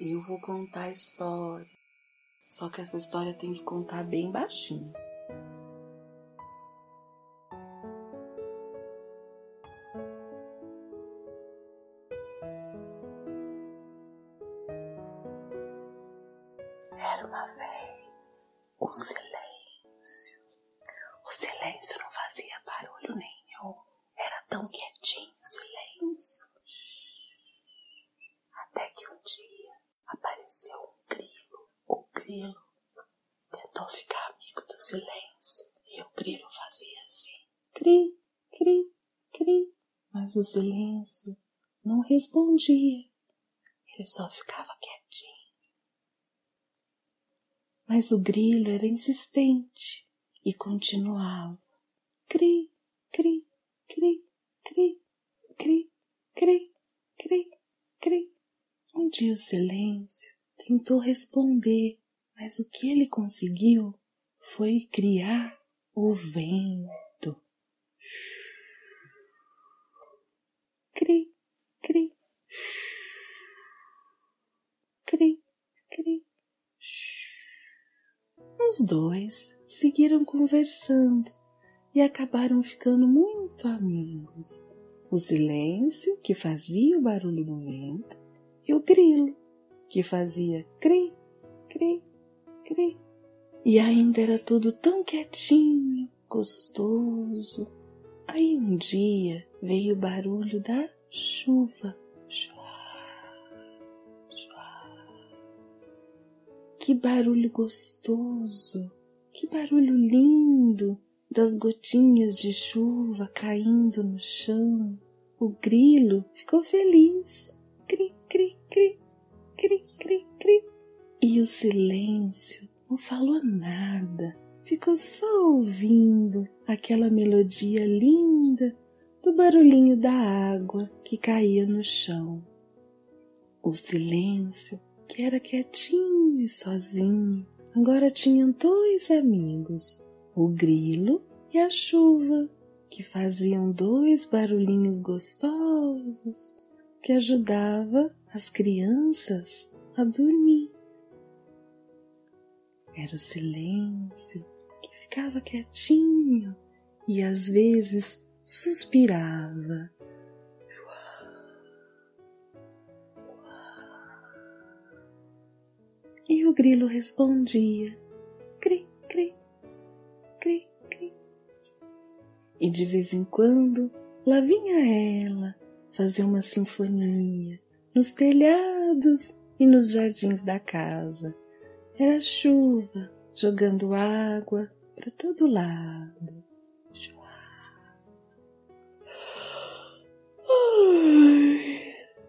Eu vou contar a história. Só que essa história tem que contar bem baixinho. Era uma vez o silêncio. O silêncio não fazia barulho nenhum. Era tão quietinho o silêncio. Até que um dia apareceu um grilo. O grilo tentou ficar amigo do silêncio e o grilo fazia assim: cri, cri, cri. Mas o silêncio não respondia. Ele só ficava quietinho. Mas o grilo era insistente e continuava: cri, cri, cri, cri, cri, cri, cri, cri. Dia o silêncio tentou responder, mas o que ele conseguiu foi criar o vento. Cri, cri, cri, cri. Os dois seguiram conversando e acabaram ficando muito amigos. O silêncio, que fazia o barulho do vento, e o grilo, que fazia cri, cri, cri. E ainda era tudo tão quietinho, gostoso. Aí um dia veio o barulho da chuva. Que barulho gostoso, que barulho lindo das gotinhas de chuva caindo no chão. O grilo ficou feliz. Cri, cri, cri, cri, cri, cri. E o silêncio não falou nada, ficou só ouvindo aquela melodia linda do barulhinho da água que caía no chão. O silêncio, que era quietinho e sozinho, agora tinha dois amigos, o grilo e a chuva, que faziam dois barulhinhos gostosos que ajudava as crianças a dormir. Era o silêncio que ficava quietinho e às vezes suspirava. E o grilo respondia: cri, cri, cri, cri. E de vez em quando lá vinha ela fazer uma sinfonia nos telhados e nos jardins da casa. Era chuva jogando água para todo lado.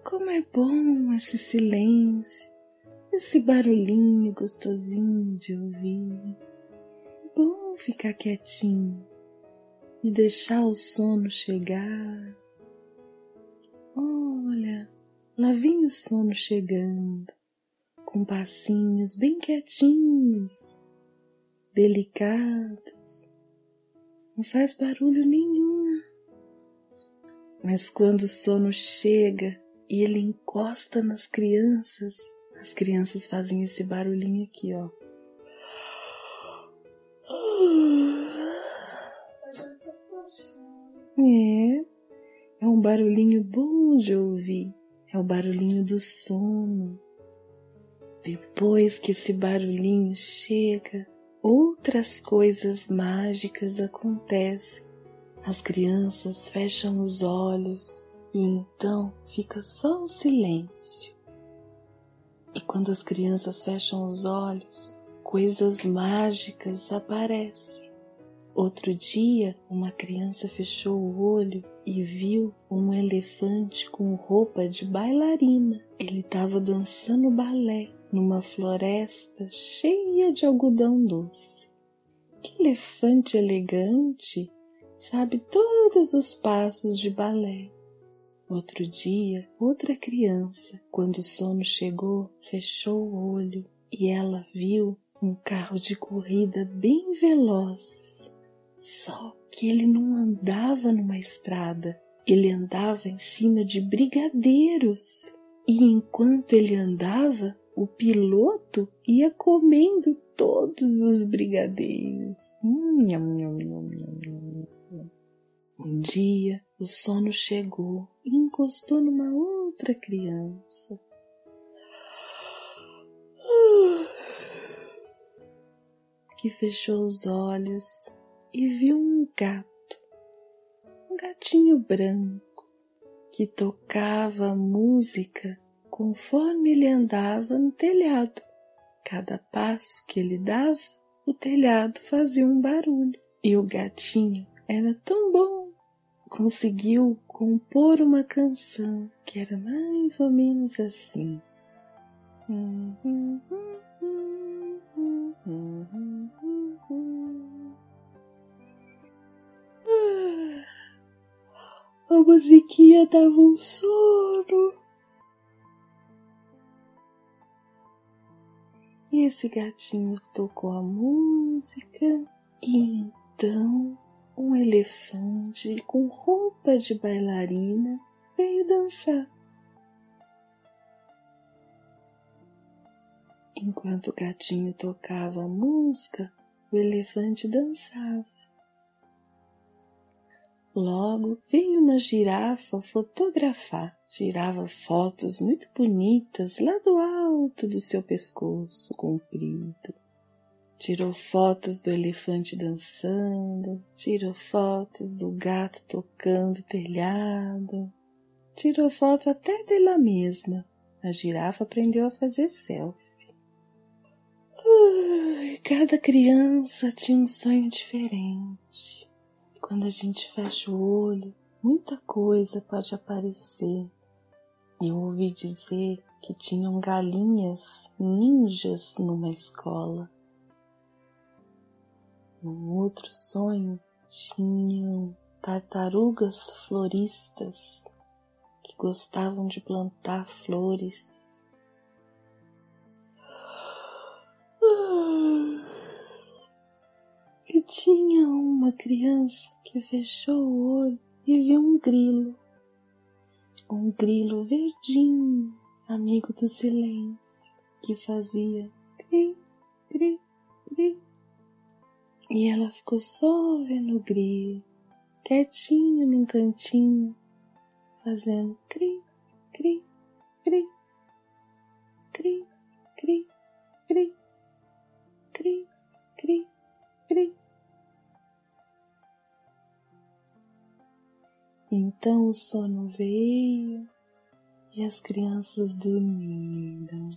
Como é bom esse silêncio, esse barulhinho gostosinho de ouvir. É bom ficar quietinho e deixar o sono chegar. Lá vem o sono chegando, com passinhos bem quietinhos, delicados, não faz barulho nenhum. Mas quando o sono chega e ele encosta nas crianças, as crianças fazem esse barulhinho aqui, ó. É, é um barulhinho bom de ouvir, é o barulhinho do sono. Depois que esse barulhinho chega, outras coisas mágicas acontecem. As crianças fecham os olhos e então fica só o silêncio. E quando as crianças fecham os olhos, coisas mágicas aparecem. Outro dia, uma criança fechou o olho e viu um elefante com roupa de bailarina. Ele estava dançando balé numa floresta cheia de algodão doce. Que elefante elegante! Sabe todos os passos de balé. Outro dia, outra criança, quando o sono chegou, fechou o olho e ela viu um carro de corrida bem veloz. Só que ele não andava numa estrada, ele andava em cima de brigadeiros. E enquanto ele andava, o piloto ia comendo todos os brigadeiros. Hum, um dia o sono chegou e encostou numa outra criança. Que fechou os olhos e viu um gato, um gatinho branco, que tocava música conforme ele andava no telhado. Cada passo que ele dava, o telhado fazia um barulho. E o gatinho era tão bom, conseguiu compor uma canção que era mais ou menos assim. A musiquinha dava um sono. E esse gatinho tocou a música e então um elefante com roupa de bailarina veio dançar. Enquanto o gatinho tocava a música, o elefante dançava. Logo veio uma girafa fotografar. Tirava fotos muito bonitas lá do alto do seu pescoço comprido. Tirou fotos do elefante dançando, tirou fotos do gato tocando o telhado, tirou foto até dela mesma. A girafa aprendeu a fazer selfie. Cada criança tinha um sonho diferente. Quando a gente fecha o olho, muita coisa pode aparecer. Eu ouvi dizer que tinham galinhas ninjas numa escola. Num outro sonho, tinham tartarugas floristas que gostavam de plantar flores. E tinha uma criança que fechou o olho e viu um grilo. Um grilo verdinho, amigo do silêncio, que fazia cri, cri, cri e ela ficou só vendo o grilo, quietinho num cantinho, fazendo cri, cri, cri, cri, Então o sono veio e as crianças dormiram.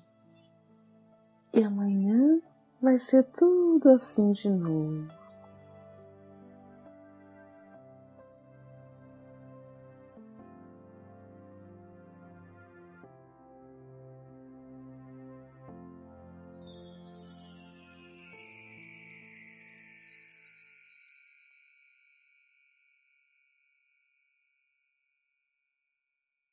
E amanhã vai ser tudo assim de novo.